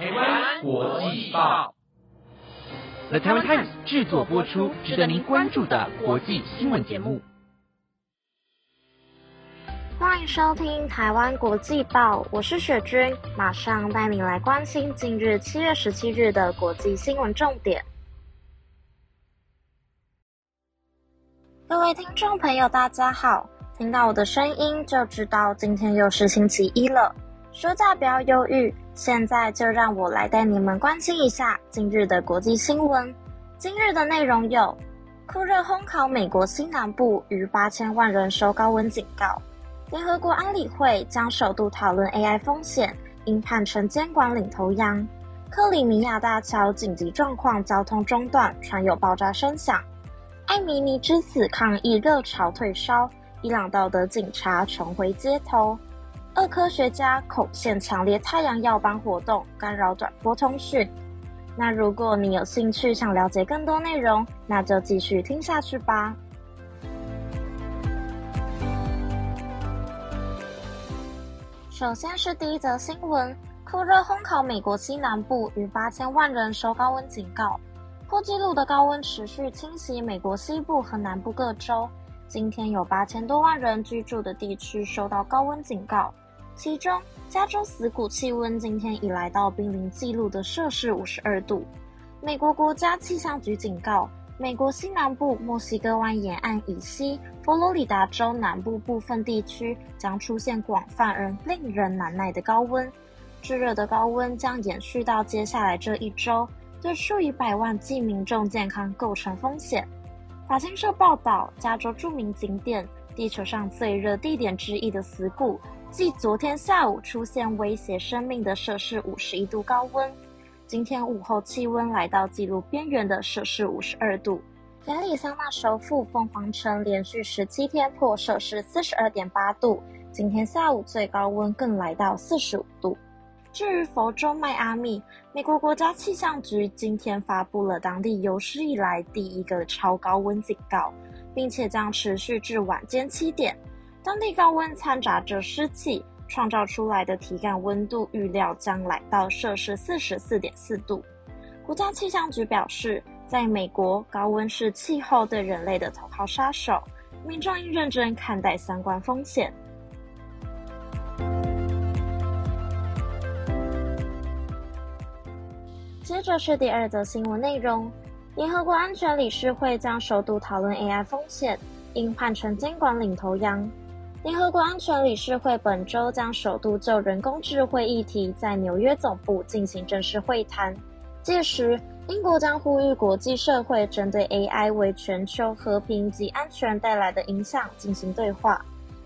台湾国际报，The Taiwan Times 制作播出，值得您关注的国际新闻节目。欢迎收听台湾国际报，我是雪君，马上带你来关心今日七月十七日的国际新闻重点。各位听众朋友，大家好！听到我的声音，就知道今天又是星期一了。暑假不要忧郁，现在就让我来带你们关心一下今日的国际新闻。今日的内容有：酷热烘烤美国西南部，逾八千万人受高温警告；联合国安理会将首度讨论 AI 风险，应判成监管领头羊；克里米亚大桥紧急状况，交通中断，传有爆炸声响。艾米尼之死抗议热潮退烧，伊朗道德警察重回街头。二科学家恐现强烈太阳耀斑活动干扰短波通讯。那如果你有兴趣想了解更多内容，那就继续听下去吧。首先是第一则新闻：酷热烘烤美国西南部，逾八千万人受高温警告。破纪录的高温持续侵袭美国西部和南部各州，今天有八千多万人居住的地区受到高温警告，其中加州死谷气温今天已来到濒临纪录的摄氏五十二度。美国国家气象局警告，美国西南部、墨西哥湾沿岸以西、佛罗里达州南部部分地区将出现广泛而令人难耐的高温，炙热的高温将延续到接下来这一周。对数以百万计民众健康构成风险。法新社报道，加州著名景点、地球上最热地点之一的死谷，继昨天下午出现威胁生命的摄氏五十一度高温，今天午后气温来到纪录边缘的摄氏五十二度。亚利桑那首府凤凰城连续十七天破摄氏四十二点八度，今天下午最高温更来到四十五度。至于佛州迈阿密，美国国家气象局今天发布了当地有史以来第一个超高温警告，并且将持续至晚间七点。当地高温掺杂着湿气，创造出来的体感温度预料将来到摄氏四十四点四度。国家气象局表示，在美国，高温是气候对人类的头号杀手，民众应认真看待相关风险。接着是第二则新闻内容：联合国安全理事会将首度讨论 AI 风险，应换成监管领头羊。联合国安全理事会本周将首度就人工智慧议题在纽约总部进行正式会谈，届时英国将呼吁国际社会针对 AI 为全球和平及安全带来的影响进行对话。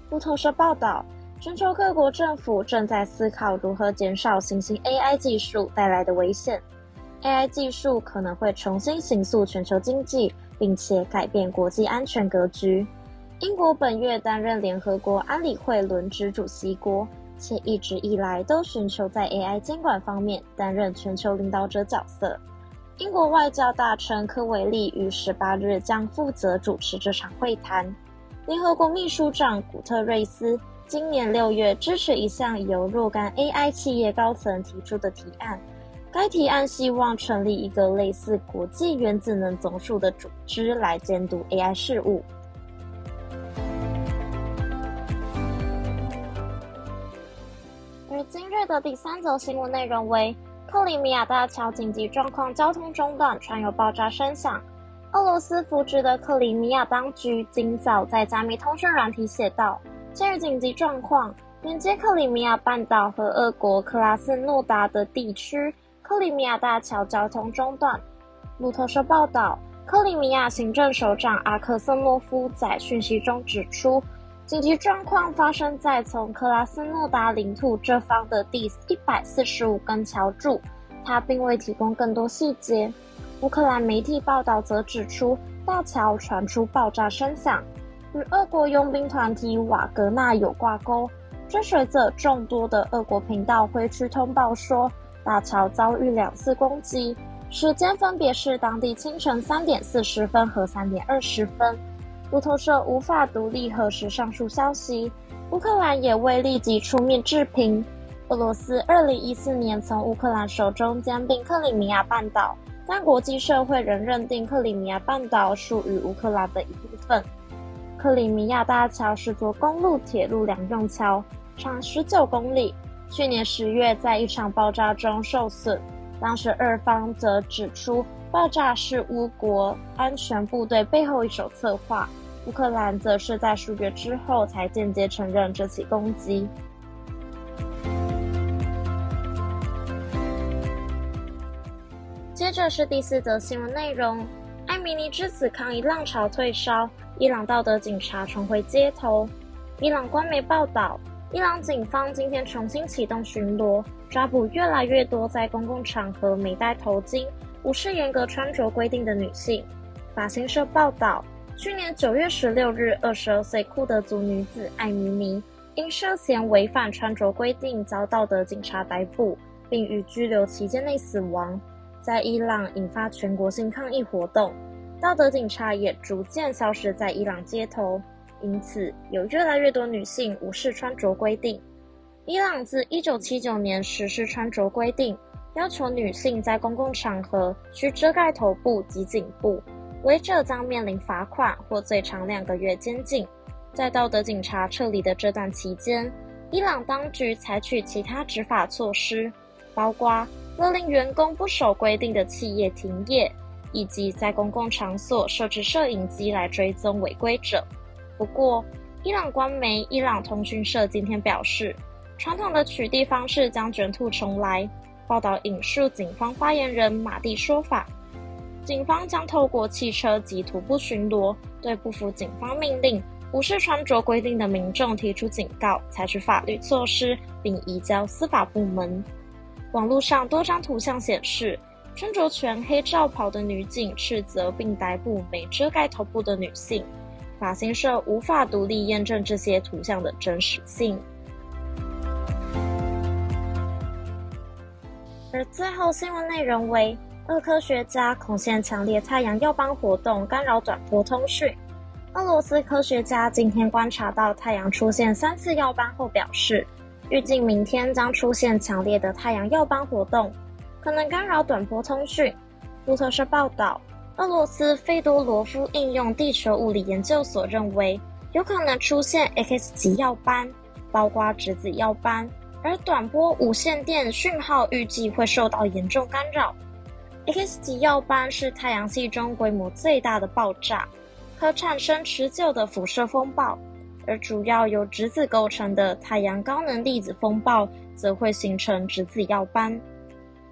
路透社报道，全球各国政府正在思考如何减少新兴 AI 技术带来的危险。AI 技术可能会重新形塑全球经济，并且改变国际安全格局。英国本月担任联合国安理会轮值主席国，且一直以来都寻求在 AI 监管方面担任全球领导者角色。英国外交大臣科维利于十八日将负责主持这场会谈。联合国秘书长古特瑞斯今年六月支持一项由若干 AI 企业高层提出的提案。该提案希望成立一个类似国际原子能总署的组织来监督 AI 事务。而今日的第三则新闻内容为：克里米亚大桥紧急状况，交通中断，传有爆炸声响。俄罗斯扶植的克里米亚当局今早在加密通讯软体写道：“今日紧急状况，连接克里米亚半岛和俄国克拉斯诺达的地区。”克里米亚大桥交通中断。路透社报道，克里米亚行政首长阿克瑟诺夫在讯息中指出，紧急状况发生在从克拉斯诺达领土这方的第一百四十五根桥柱。他并未提供更多细节。乌克兰媒体报道则指出，大桥传出爆炸声响，与俄国佣兵团体瓦格纳有挂钩。追随者众多的俄国频道回去通报说。大桥遭遇两次攻击，时间分别是当地清晨三点四十分和三点二十分。路透社无法独立核实上述消息，乌克兰也未立即出面置评。俄罗斯二零一四年从乌克兰手中兼并克里米亚半岛，但国际社会仍认定克里米亚半岛属于乌克兰的一部分。克里米亚大桥是座公路铁路两用桥，长十九公里。去年十月在一场爆炸中受损，当时二方则指出爆炸是乌国安全部队背后一手策划，乌克兰则是在数月之后才间接承认这起攻击。接着是第四则新闻内容：艾米尼之子抗议浪潮退烧，伊朗道德警察重回街头。伊朗官媒报道，伊朗警方今天重新启动巡逻，抓捕越来越多在公共场合没戴头巾、无视严格穿着规定的女性。法新社报道，去年九月十六日，二十二岁库德族女子艾米尼因涉嫌违反穿着规定遭道德警察逮捕，并于拘留期间内死亡。在伊朗引发全国性抗议活动，道德警察也逐渐消失在伊朗街头，因此有越来越多女性无视穿着规定。伊朗自1979年实施穿着规定，要求女性在公共场合需遮盖头部及颈部，违者将面临罚款或最长两个月监禁。在道德警察撤离的这段期间，伊朗当局采取其他执法措施，包括。勒令员工不守规定的企业停业，以及在公共场所设置摄影机来追踪违规者。不过，伊朗官媒伊朗通讯社今天表示，传统的取缔方式将卷土重来。报道引述警方发言人马蒂说法，警方将透过汽车及徒步巡逻，对不服警方命令、无视穿着规定的民众提出警告，采取法律措施，并移交司法部门。网络上多张图像显示，穿着全黑罩袍的女警斥责并逮捕没遮盖头部的女性。法新社无法独立验证这些图像的真实性。而最后新闻内容为：俄科学家恐现强烈太阳耀斑活动干扰短波通讯。俄罗斯科学家今天观察到太阳出现三次耀斑后表示。预计明天将出现强烈的太阳耀斑活动，可能干扰短波通讯。路透社报道，俄罗斯费多罗夫应用地球物理研究所认为，有可能出现 X 级耀斑，包括质子耀斑，而短波无线电讯号预计会受到严重干扰。X 级耀斑是太阳系中规模最大的爆炸，可产生持久的辐射风暴。而主要由质子构成的太阳高能粒子风暴，则会形成质子耀斑。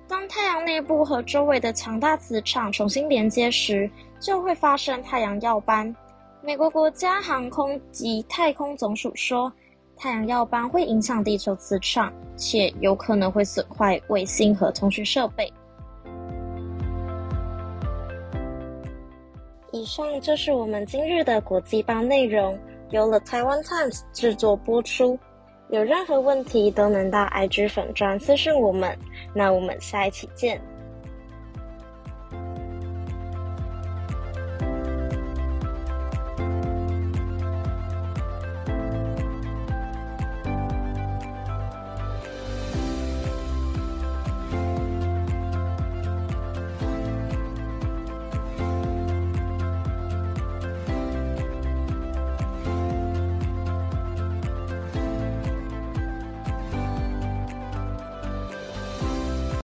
当太阳内部和周围的强大磁场重新连接时，就会发生太阳耀斑。美国国家航空及太空总署说，太阳耀斑会影响地球磁场，且有可能会损坏卫星和通讯设备。以上就是我们今日的国际报内容。由了台湾 Times 制作播出，有任何问题都能到 IG 粉专私信我们，那我们下一期见。